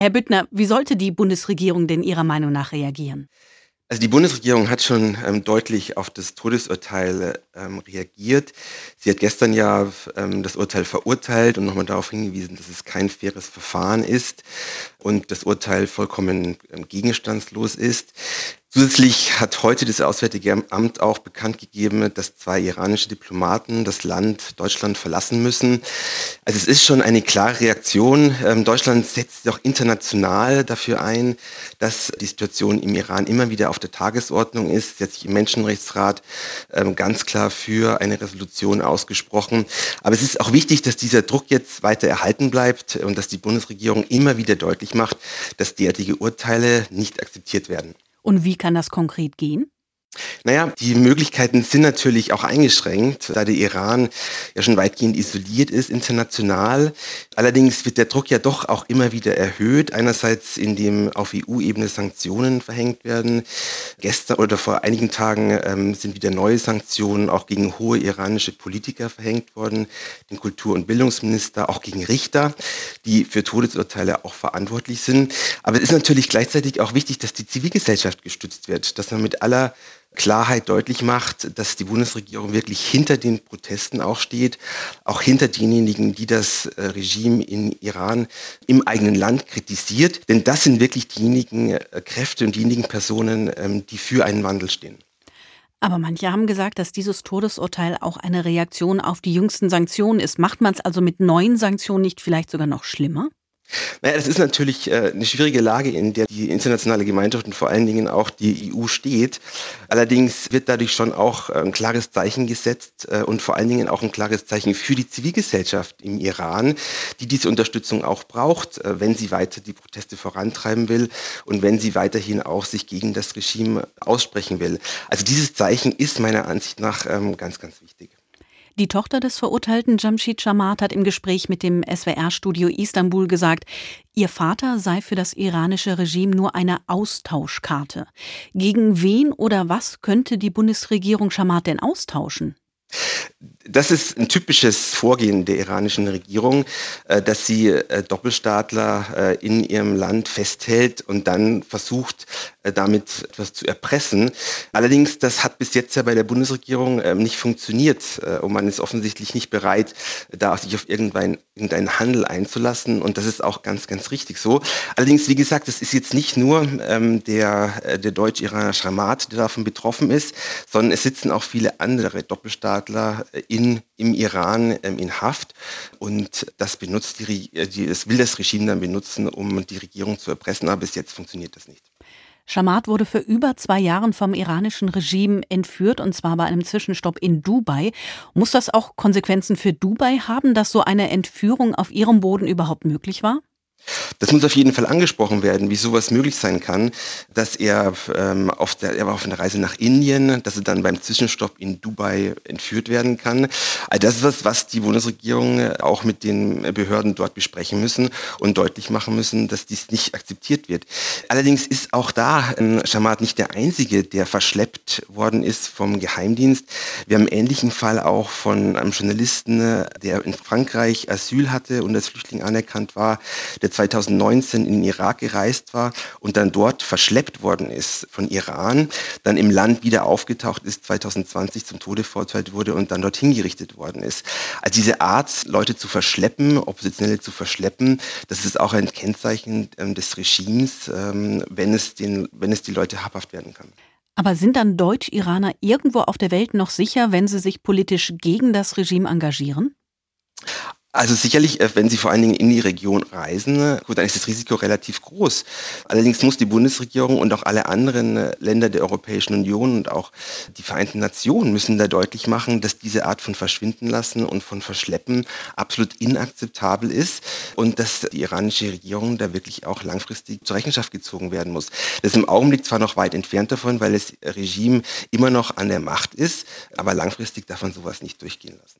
Herr Büttner, wie sollte die Bundesregierung denn Ihrer Meinung nach reagieren? Also die Bundesregierung hat schon ähm, deutlich auf das Todesurteil ähm, reagiert. Sie hat gestern ja ähm, das Urteil verurteilt und nochmal darauf hingewiesen, dass es kein faires Verfahren ist und das Urteil vollkommen ähm, gegenstandslos ist. Zusätzlich hat heute das Auswärtige Amt auch bekannt gegeben, dass zwei iranische Diplomaten das Land Deutschland verlassen müssen. Also es ist schon eine klare Reaktion. Ähm, Deutschland setzt sich auch international dafür ein, dass die Situation im Iran immer wieder auf der Tagesordnung ist. Sie hat sich im Menschenrechtsrat ähm, ganz klar für eine Resolution ausgesprochen. Aber es ist auch wichtig, dass dieser Druck jetzt weiter erhalten bleibt und dass die Bundesregierung immer wieder deutlich macht, dass derartige Urteile nicht akzeptiert werden. Und wie kann das konkret gehen? Naja, die Möglichkeiten sind natürlich auch eingeschränkt, da der Iran ja schon weitgehend isoliert ist international. Allerdings wird der Druck ja doch auch immer wieder erhöht. Einerseits, indem auf EU-Ebene Sanktionen verhängt werden. Gestern oder vor einigen Tagen ähm, sind wieder neue Sanktionen auch gegen hohe iranische Politiker verhängt worden, den Kultur- und Bildungsminister, auch gegen Richter, die für Todesurteile auch verantwortlich sind. Aber es ist natürlich gleichzeitig auch wichtig, dass die Zivilgesellschaft gestützt wird, dass man mit aller Klarheit deutlich macht, dass die Bundesregierung wirklich hinter den Protesten auch steht, auch hinter denjenigen, die das äh, Regime in Iran im eigenen Land kritisiert. Denn das sind wirklich diejenigen äh, Kräfte und diejenigen Personen, ähm, die für einen Wandel stehen. Aber manche haben gesagt, dass dieses Todesurteil auch eine Reaktion auf die jüngsten Sanktionen ist. Macht man es also mit neuen Sanktionen nicht vielleicht sogar noch schlimmer? Naja, das ist natürlich äh, eine schwierige Lage, in der die internationale Gemeinschaft und vor allen Dingen auch die EU steht. Allerdings wird dadurch schon auch äh, ein klares Zeichen gesetzt äh, und vor allen Dingen auch ein klares Zeichen für die Zivilgesellschaft im Iran, die diese Unterstützung auch braucht, wenn sie weiter die Proteste vorantreiben will und wenn sie weiterhin auch sich gegen das Regime aussprechen will. Also dieses Zeichen ist meiner Ansicht nach ähm, ganz, ganz wichtig. Die Tochter des verurteilten Jamshid Jamat hat im Gespräch mit dem SWR-Studio Istanbul gesagt, ihr Vater sei für das iranische Regime nur eine Austauschkarte. Gegen wen oder was könnte die Bundesregierung Jamat denn austauschen? Das ist ein typisches Vorgehen der iranischen Regierung, äh, dass sie äh, Doppelstaatler äh, in ihrem Land festhält und dann versucht, damit etwas zu erpressen. Allerdings, das hat bis jetzt ja bei der Bundesregierung ähm, nicht funktioniert und man ist offensichtlich nicht bereit, da sich auf irgendeinen, Handel einzulassen und das ist auch ganz, ganz richtig so. Allerdings, wie gesagt, das ist jetzt nicht nur ähm, der, der deutsch-iraner Schamat, der davon betroffen ist, sondern es sitzen auch viele andere Doppelstaatler in in, im Iran ähm, in Haft und das benutzt die, äh, die, das will das Regime dann benutzen, um die Regierung zu erpressen, aber bis jetzt funktioniert das nicht. Shamat wurde für über zwei Jahre vom iranischen Regime entführt, und zwar bei einem Zwischenstopp in Dubai. Muss das auch Konsequenzen für Dubai haben, dass so eine Entführung auf ihrem Boden überhaupt möglich war? Das muss auf jeden Fall angesprochen werden, wie sowas möglich sein kann, dass er ähm, auf der, er war auf einer Reise nach Indien, dass er dann beim Zwischenstopp in Dubai entführt werden kann. Also das ist was, was die Bundesregierung äh, auch mit den Behörden dort besprechen müssen und deutlich machen müssen, dass dies nicht akzeptiert wird. Allerdings ist auch da ähm, Shamat nicht der Einzige, der verschleppt worden ist vom Geheimdienst. Wir haben einen ähnlichen Fall auch von einem Journalisten, äh, der in Frankreich Asyl hatte und als Flüchtling anerkannt war, der 2019 in den Irak gereist war und dann dort verschleppt worden ist von Iran, dann im Land wieder aufgetaucht ist, 2020 zum Tode verurteilt wurde und dann dort hingerichtet worden ist. Also diese Art, Leute zu verschleppen, Oppositionelle zu verschleppen, das ist auch ein Kennzeichen ähm, des Regimes, ähm, wenn, es den, wenn es die Leute habhaft werden kann. Aber sind dann Deutsch-Iraner irgendwo auf der Welt noch sicher, wenn sie sich politisch gegen das Regime engagieren? Also sicherlich, äh, wenn Sie vor allen Dingen in die Region reisen, äh, gut, dann ist das Risiko relativ groß. Allerdings muss die Bundesregierung und auch alle anderen äh, Länder der Europäischen Union und auch die Vereinten Nationen müssen da deutlich machen, dass diese Art von Verschwinden lassen und von Verschleppen absolut inakzeptabel ist und dass die iranische Regierung da wirklich auch langfristig zur Rechenschaft gezogen werden muss. Das ist im Augenblick zwar noch weit entfernt davon, weil das Regime immer noch an der Macht ist, aber langfristig darf man sowas nicht durchgehen lassen.